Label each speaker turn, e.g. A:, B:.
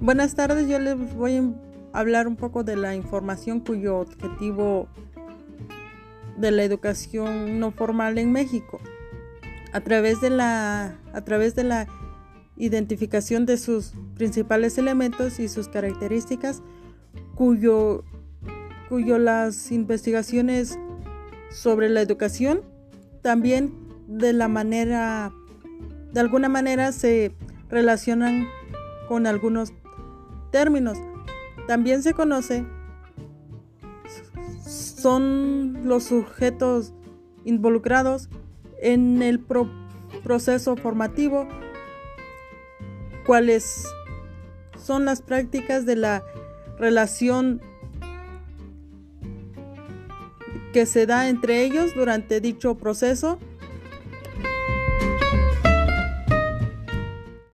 A: Buenas tardes, yo les voy a hablar un poco de la información cuyo objetivo de la educación no formal en México. A través de la, a través de la identificación de sus principales elementos y sus características, cuyo, cuyo las investigaciones sobre la educación también de la manera, de alguna manera se relacionan con algunos términos. También se conoce son los sujetos involucrados en el proceso formativo, cuáles son las prácticas de la relación que se da entre ellos durante dicho proceso